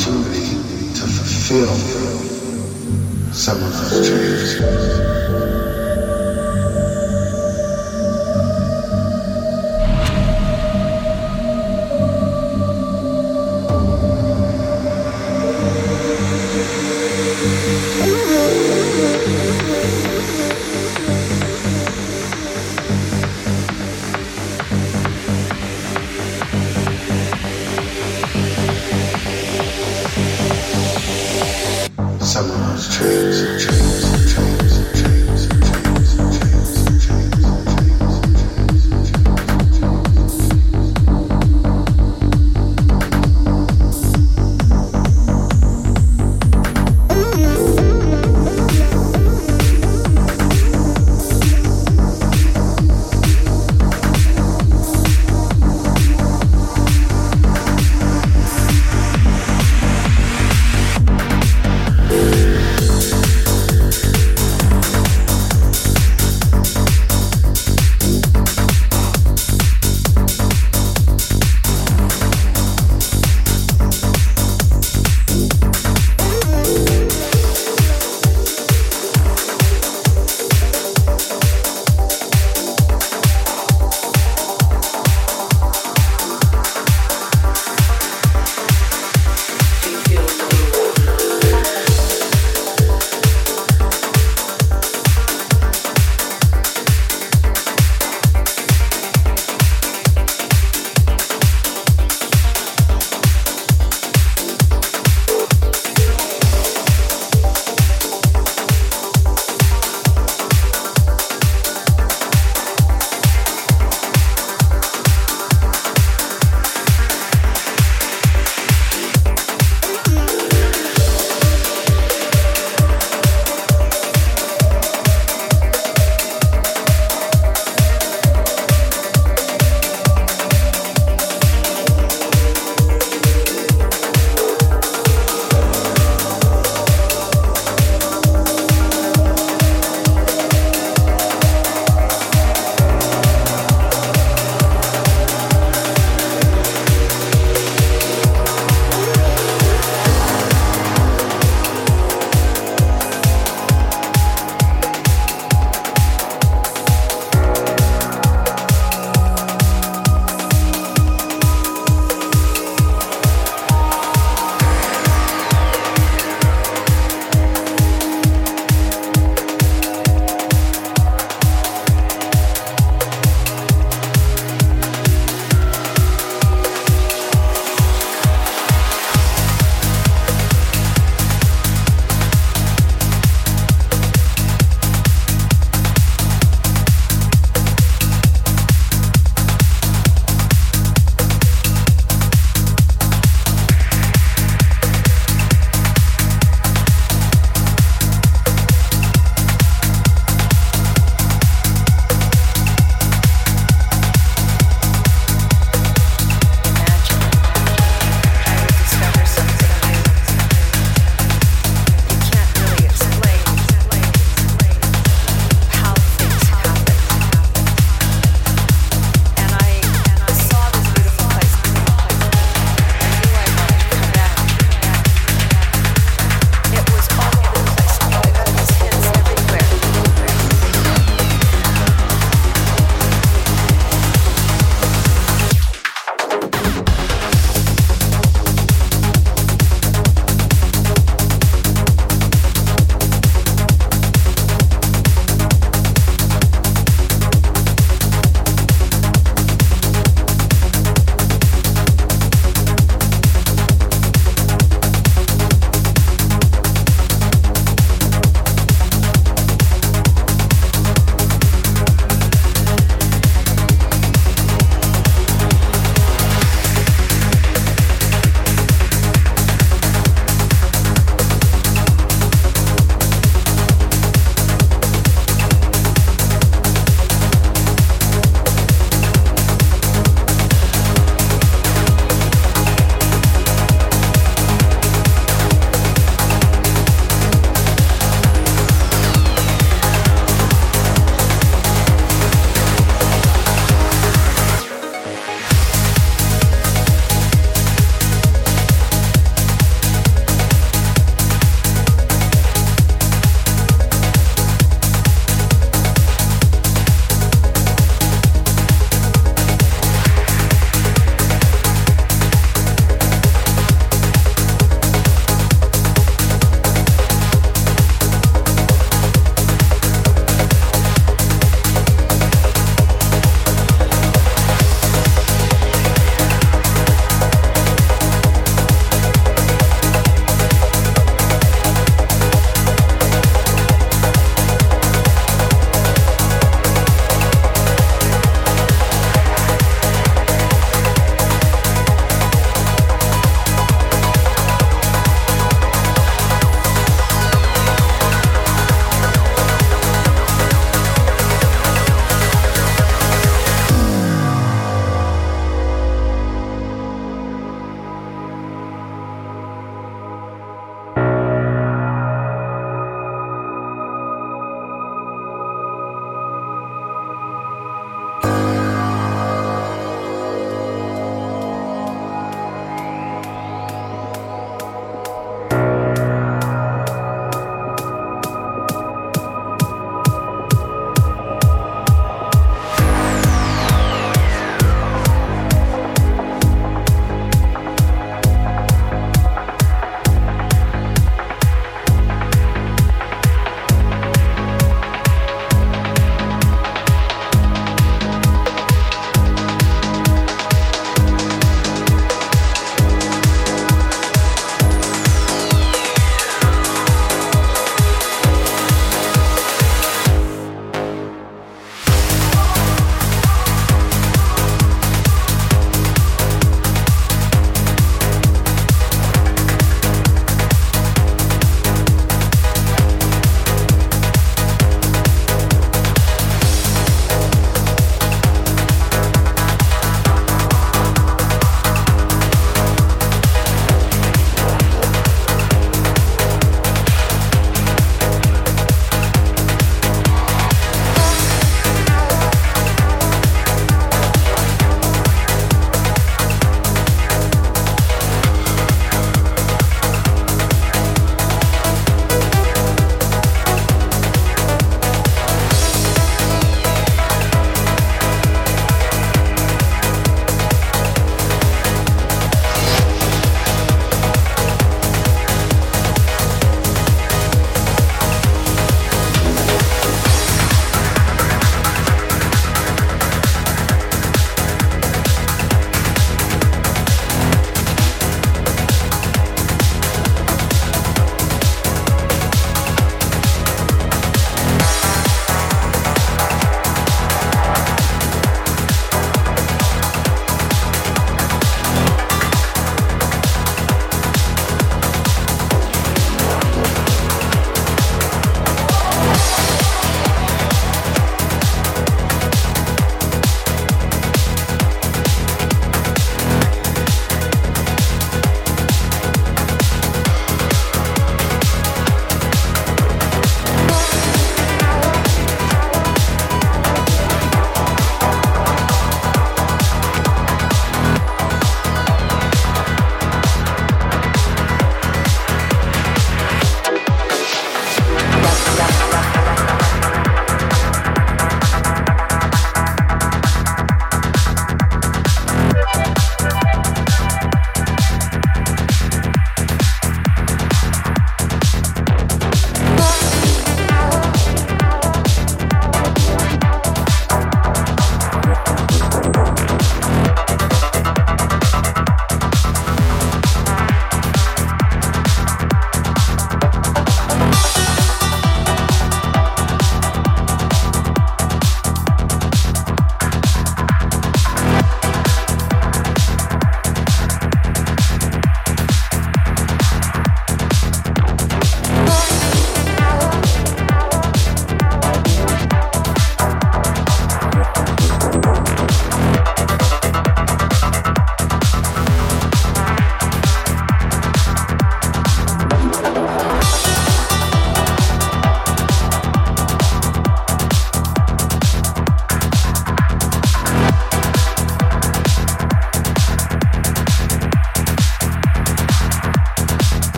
opportunity to fulfill some of those dreams.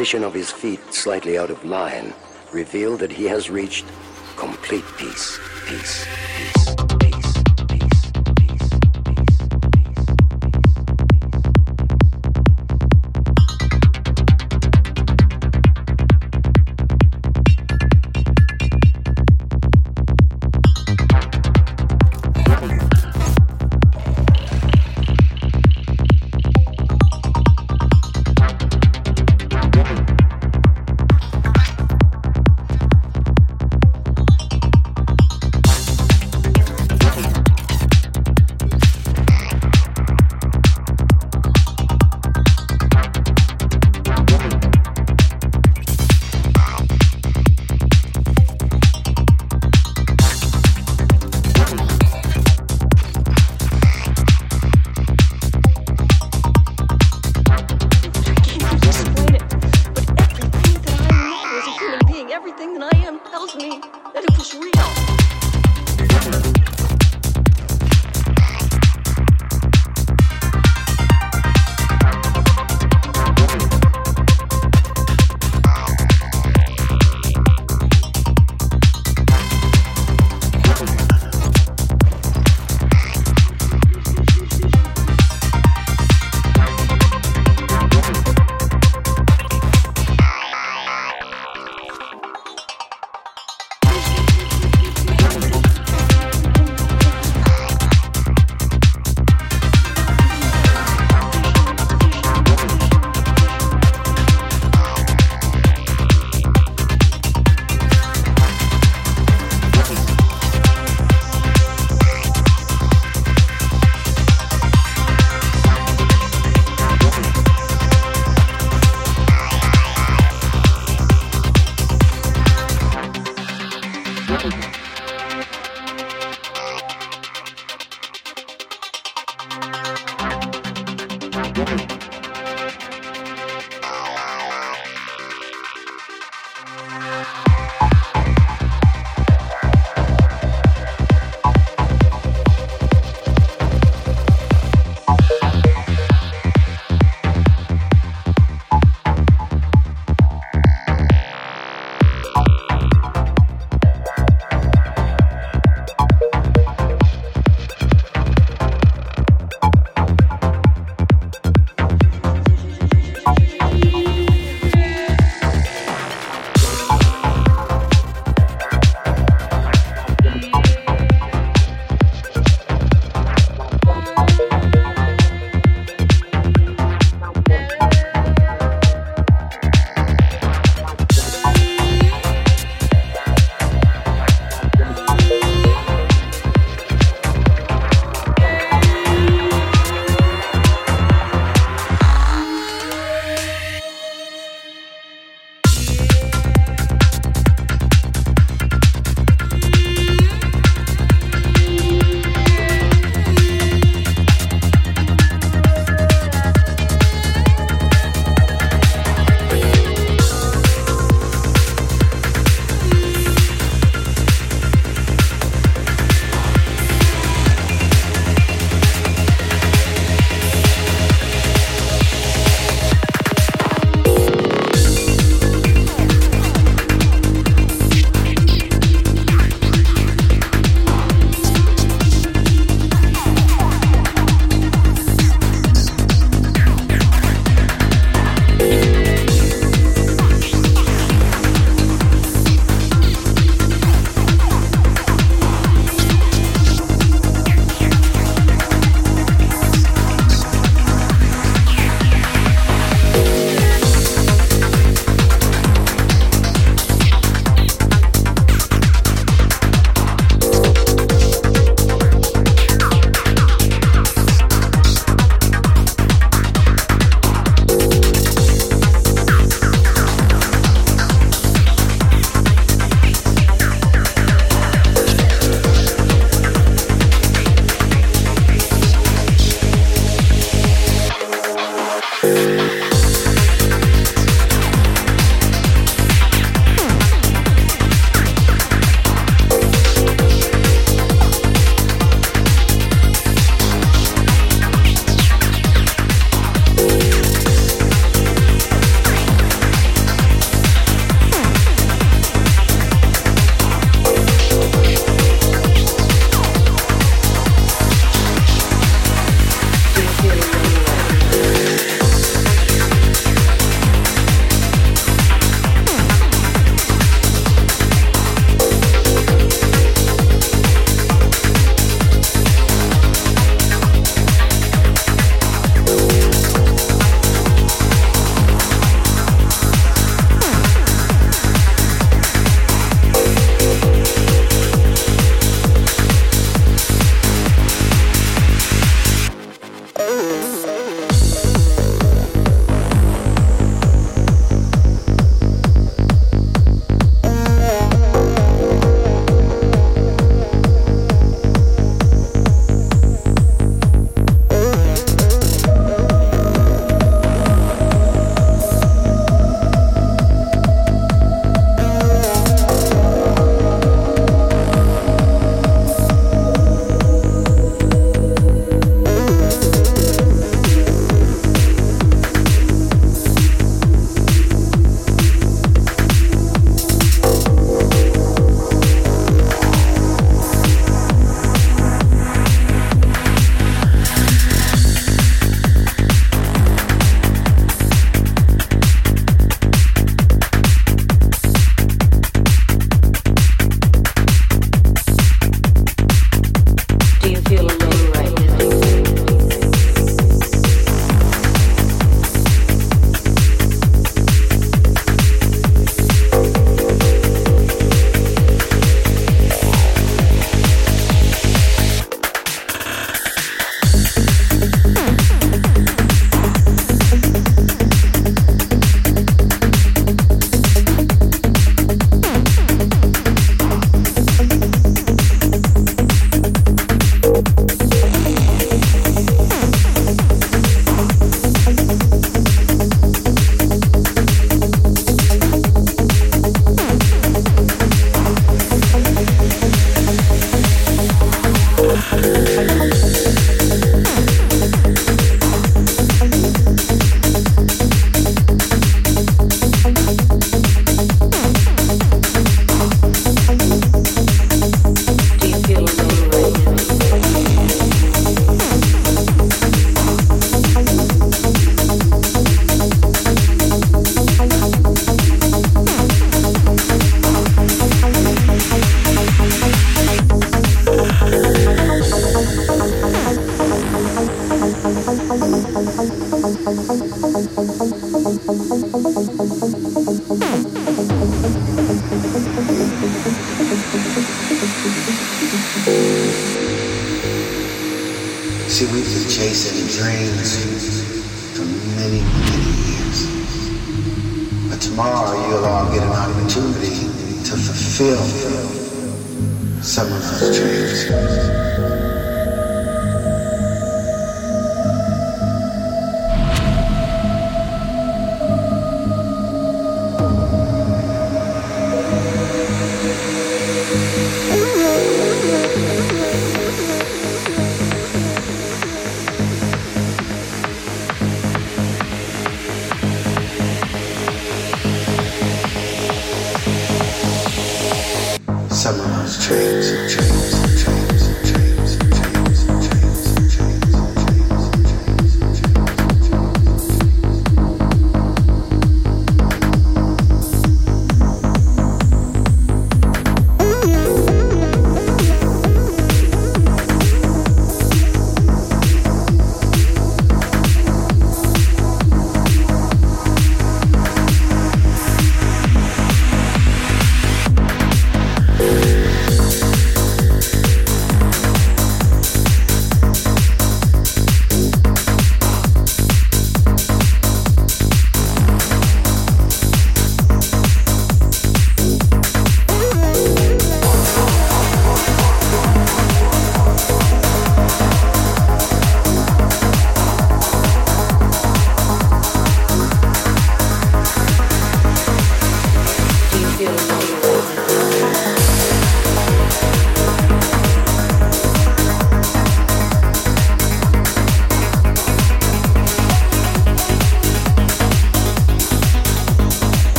Position of his feet slightly out of line reveal that he has reached complete peace, peace, peace.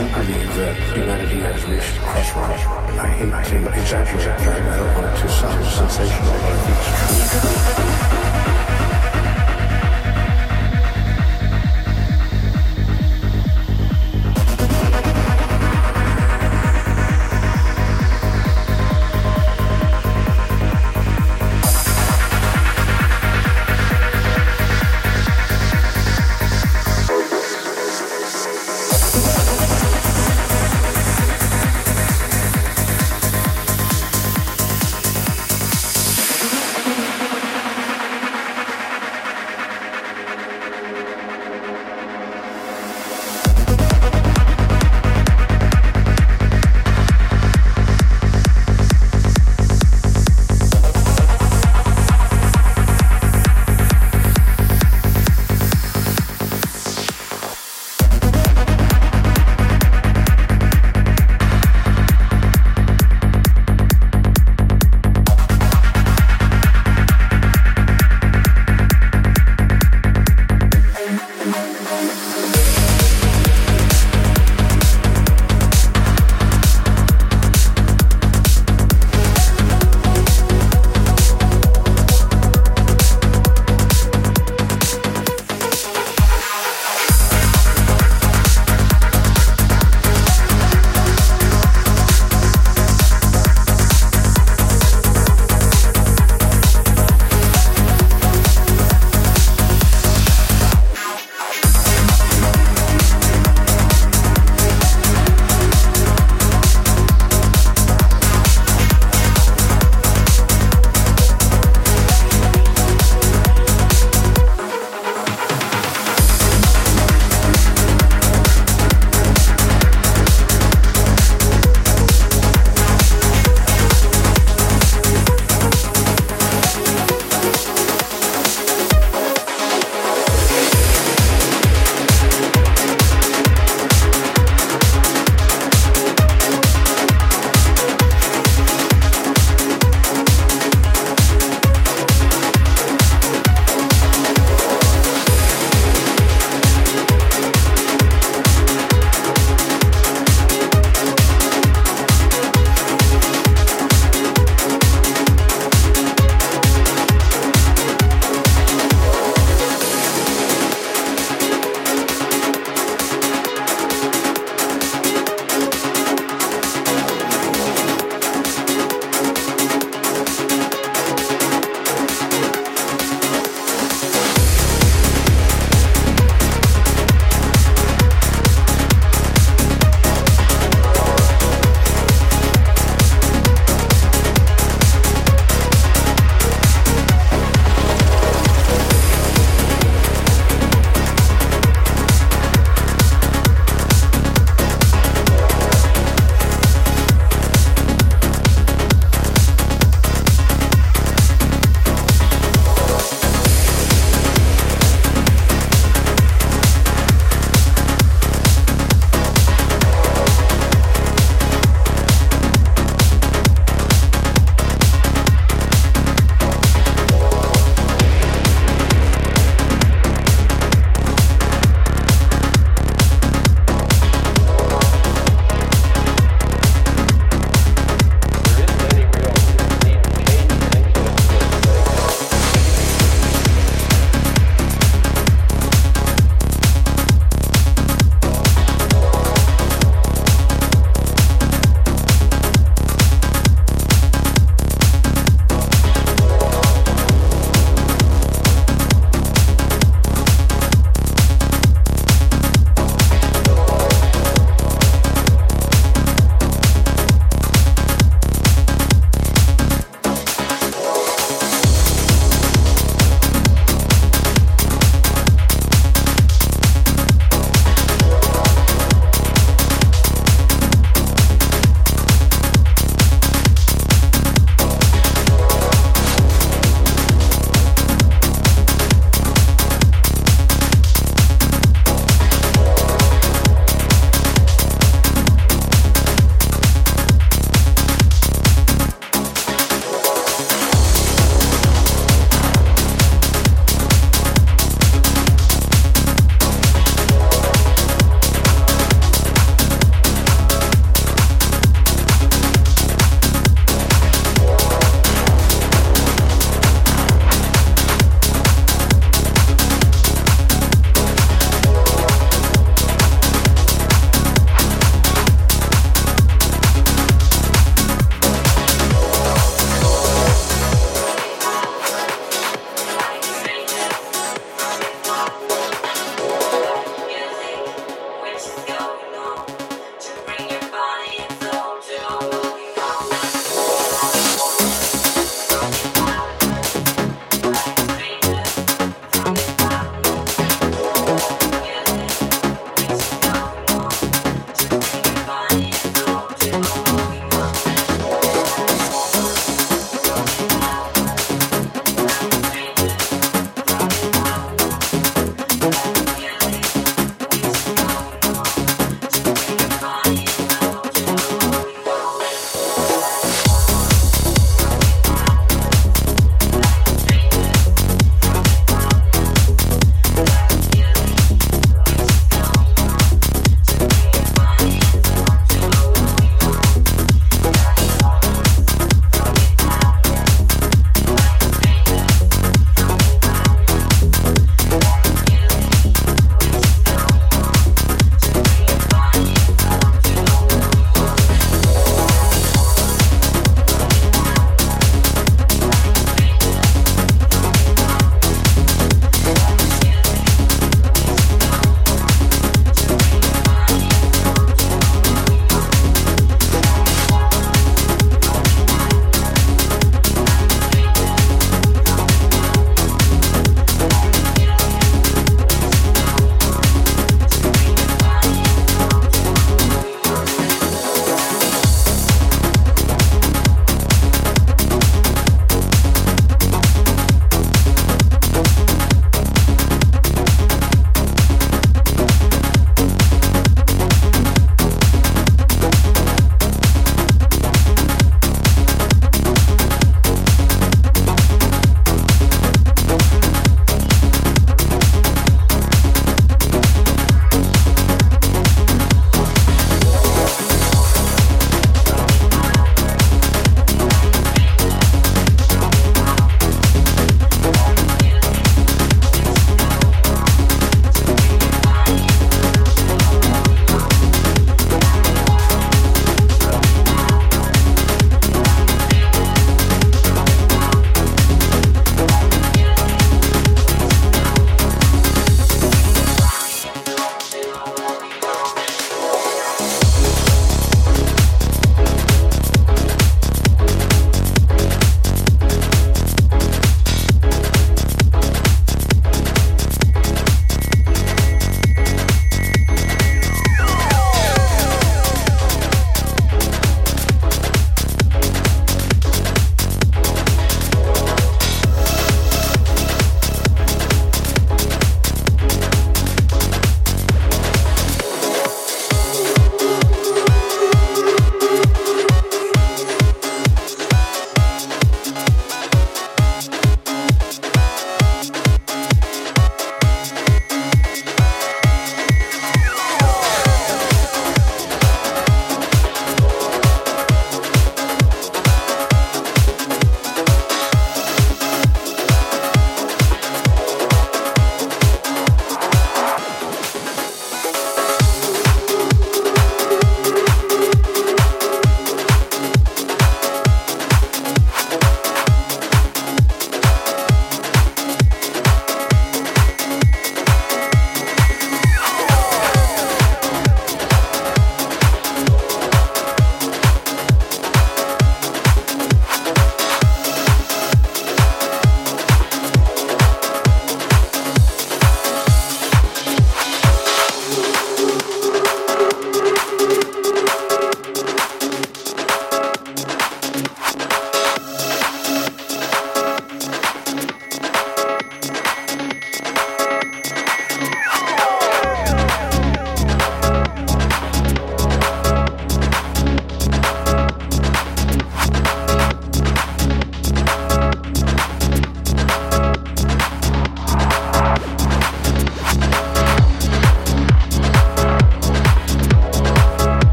I believe that humanity has reached a crossroads. I hate to exaggerate, I don't want it to sound sensational, but I think it's true.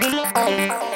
Bye.